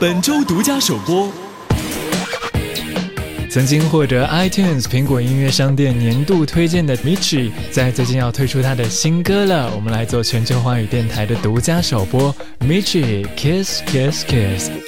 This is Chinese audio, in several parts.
本周独家首播。曾经获得 iTunes 苹果音乐商店年度推荐的 Michi，在最近要推出他的新歌了。我们来做全球华语电台的独家首播，Michi Kiss Kiss Kiss。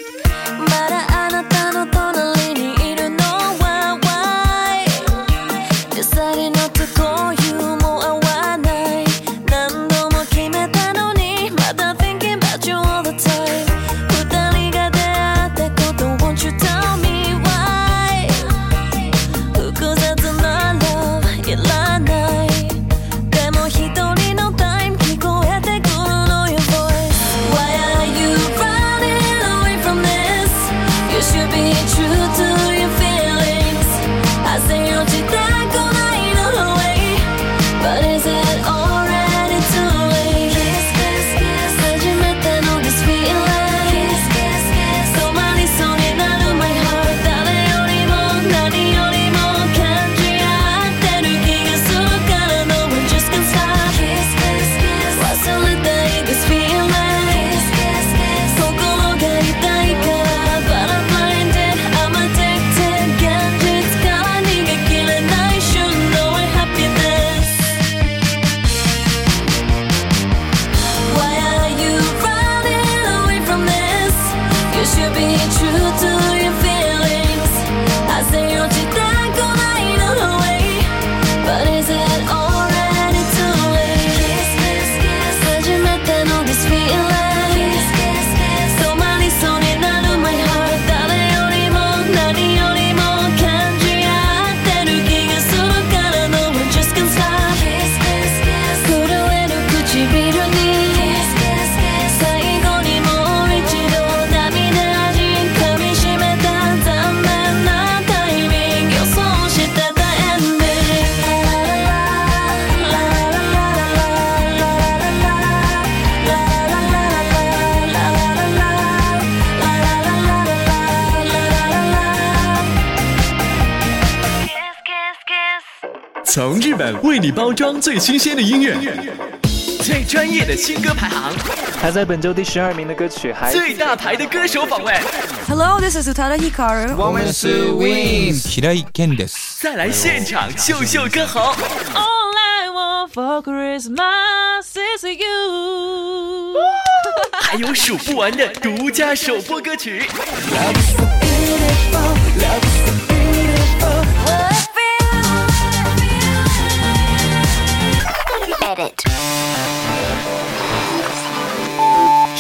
从日本为你包装最新鲜的音乐，最专业的新歌排行，排在本周第十二名的歌曲，还最大牌的歌手访问。Hello，this is Utada Hikaru。我们是 Wins。平井健です。再来现场秀秀歌喉。All I want for Christmas is you。还有数不完的独家首播歌曲。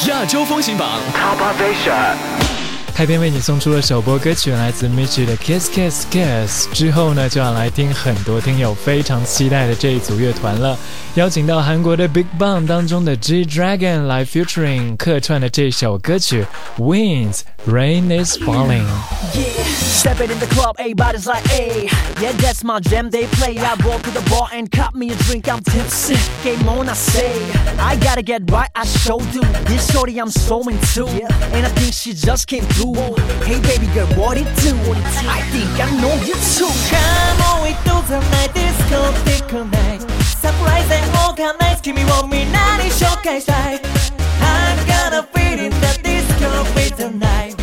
亚洲风行榜。开篇为你送出了首播歌曲，来自 Mitch 的 Kiss Kiss Kiss。之后呢，就要来听很多听友非常期待的这一组乐团了。邀请到韩国的 Big Bang 当中的 G Dragon 来 featuring 客串的这首歌曲 Winds Rain Is Falling。Stepping in the club, everybody's like, hey, yeah, that's my jam they play. I walk to the bar and cop me a drink, I'm tipsy. Game on, I say, I gotta get right, I show you This shorty I'm so into, and I think she just came through. Hey, baby girl, what it do? I think I know you too. Come on, we do the night, disco, disco night. Surprise and organize, give me one minute, showcase, I gotta feel in the disco with tonight.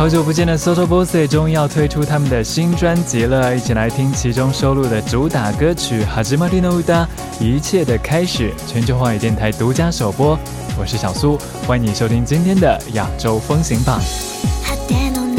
好久不见的 Soto Boss 终于要推出他们的新专辑了，一起来听其中收录的主打歌曲《Hajimari no Uta》，一切的开始，全球华语电台独家首播。我是小苏，欢迎你收听今天的亚洲风行榜。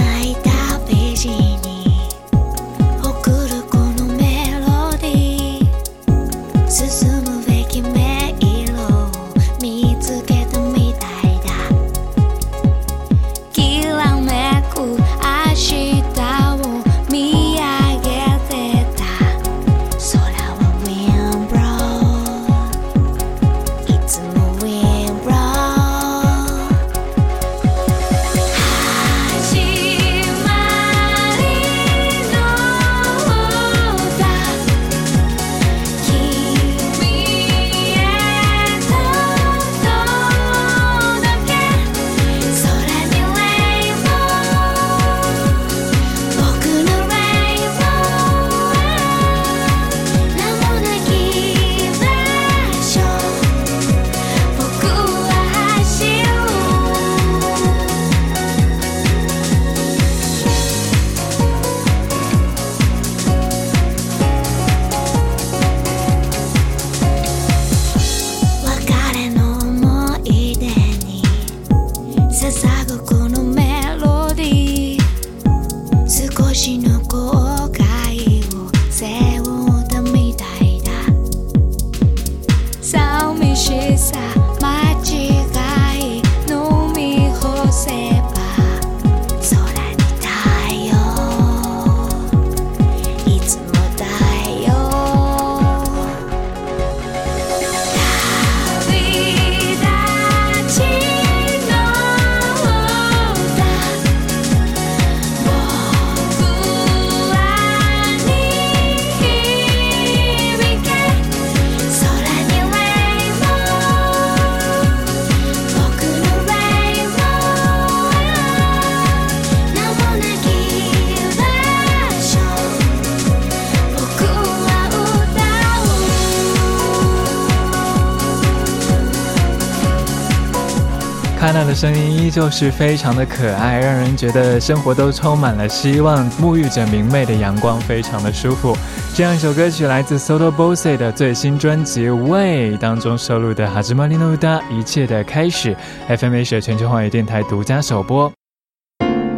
卡娜的声音依旧是非常的可爱，让人觉得生活都充满了希望，沐浴着明媚的阳光，非常的舒服。这样一首歌曲来自 Soto Bosse 的最新专辑《Way》当中收录的《哈兹玛丽诺达》，一切的开始。FM Asia 全球华语电台独家首播。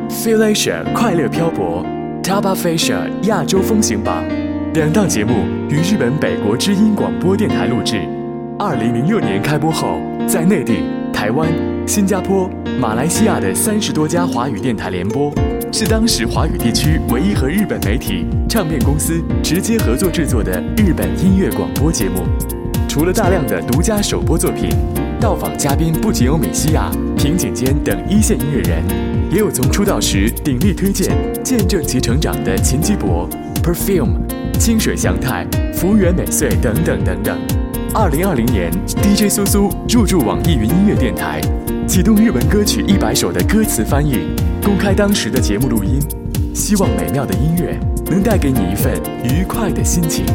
Feel Asia 快乐漂泊，Top of Asia 亚洲风行榜，两档节目于日本北国之音广播电台录制。二零零六年开播后，在内地、台湾。新加坡、马来西亚的三十多家华语电台联播，是当时华语地区唯一和日本媒体、唱片公司直接合作制作的日本音乐广播节目。除了大量的独家首播作品，到访嘉宾不仅有米西亚、平井坚等一线音乐人，也有从出道时鼎力推荐、见证其成长的秦基博、Perfume、清水祥太、福原美穗等等等等。二零二零年，DJ 苏苏入驻网易云音乐电台。启动日文歌曲一百首的歌词翻译，公开当时的节目录音，希望美妙的音乐能带给你一份愉快的心情。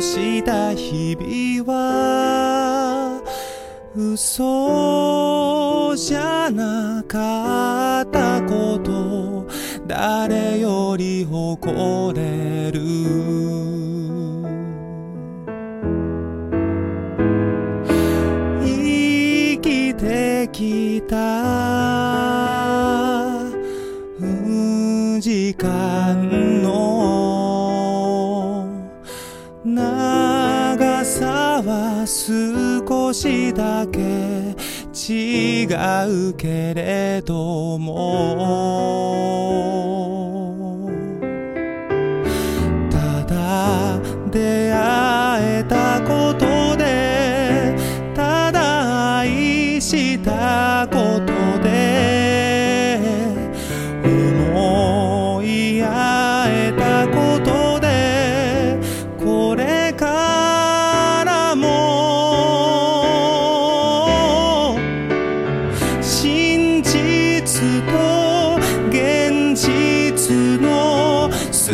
した日々は嘘じゃなかったこと。誰より誇れる？しだけ違うけれども。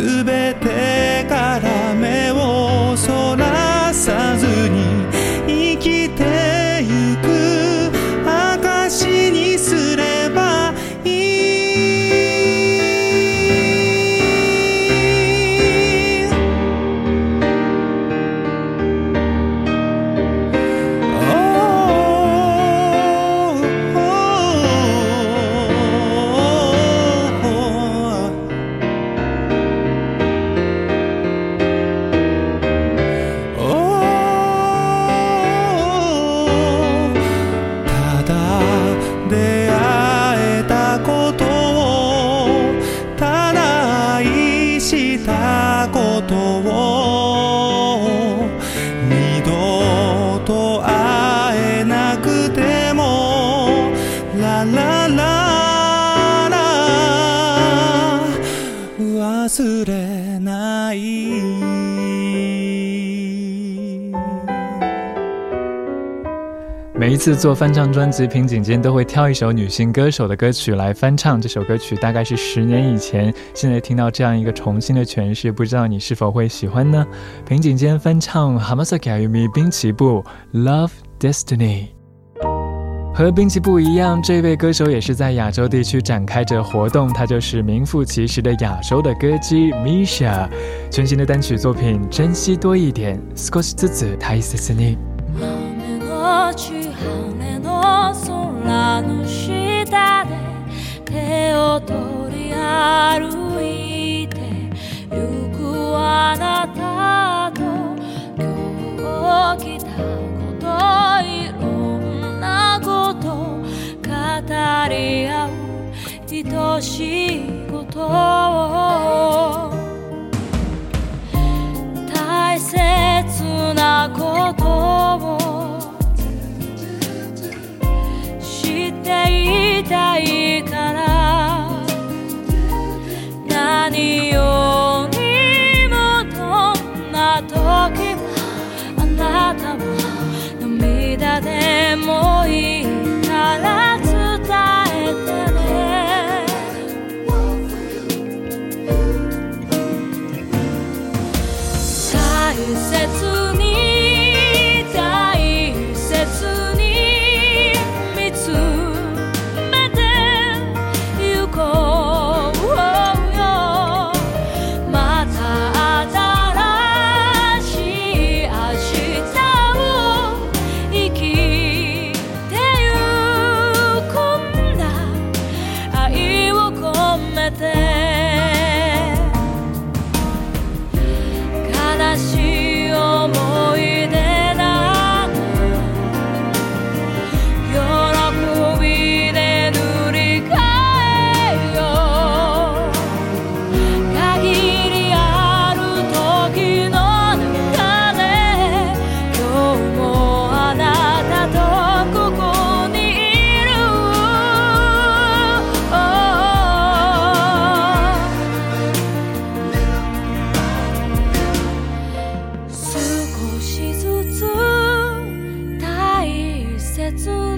のすべて 次做翻唱专辑，平井坚都会挑一首女性歌手的歌曲来翻唱。这首歌曲大概是十年以前，现在听到这样一个重新的诠释，不知道你是否会喜欢呢？平井坚翻唱 Hamasaki Ayumi 滨崎步《Love Destiny》。和滨崎步一样，这位歌手也是在亚洲地区展开着活动，他就是名副其实的亚洲的歌姬 Misha。全新的单曲作品《珍惜多一点》，少しずつ大切に。 雨のち羽の空の下で手を取り歩いてゆくあなたと今日来たこといろんなこと語り合う愛しいこと切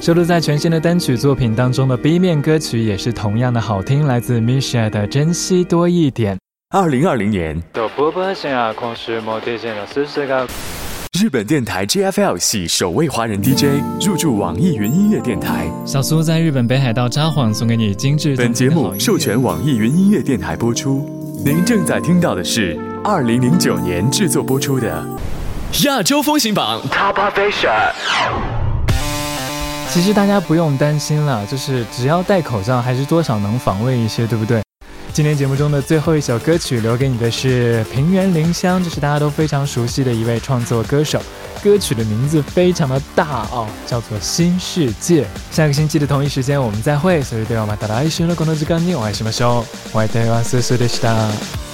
收录在全新的单曲作品当中的 B 面歌曲也是同样的好听，来自 Misha 的《珍惜多一点》。二零二零年，日本电台 JFL 系首位华人 DJ 入驻网易云音乐电台。小苏在日本北海道札幌送给你精致。本节目授权网易云音乐电台播出。您正在听到的是二零零九年制作播出的亚洲风行榜 Top Fashion。其实大家不用担心了，就是只要戴口罩，还是多少能防卫一些，对不对？今天节目中的最后一首歌曲留给你的是平原绫香，这是大家都非常熟悉的一位创作歌手。歌曲的名字非常的大哦，叫做《新世界》。下个星期的同一时间我们再会。それではまた来週のこの時間にお会いしましょう。お相手はスースーでした。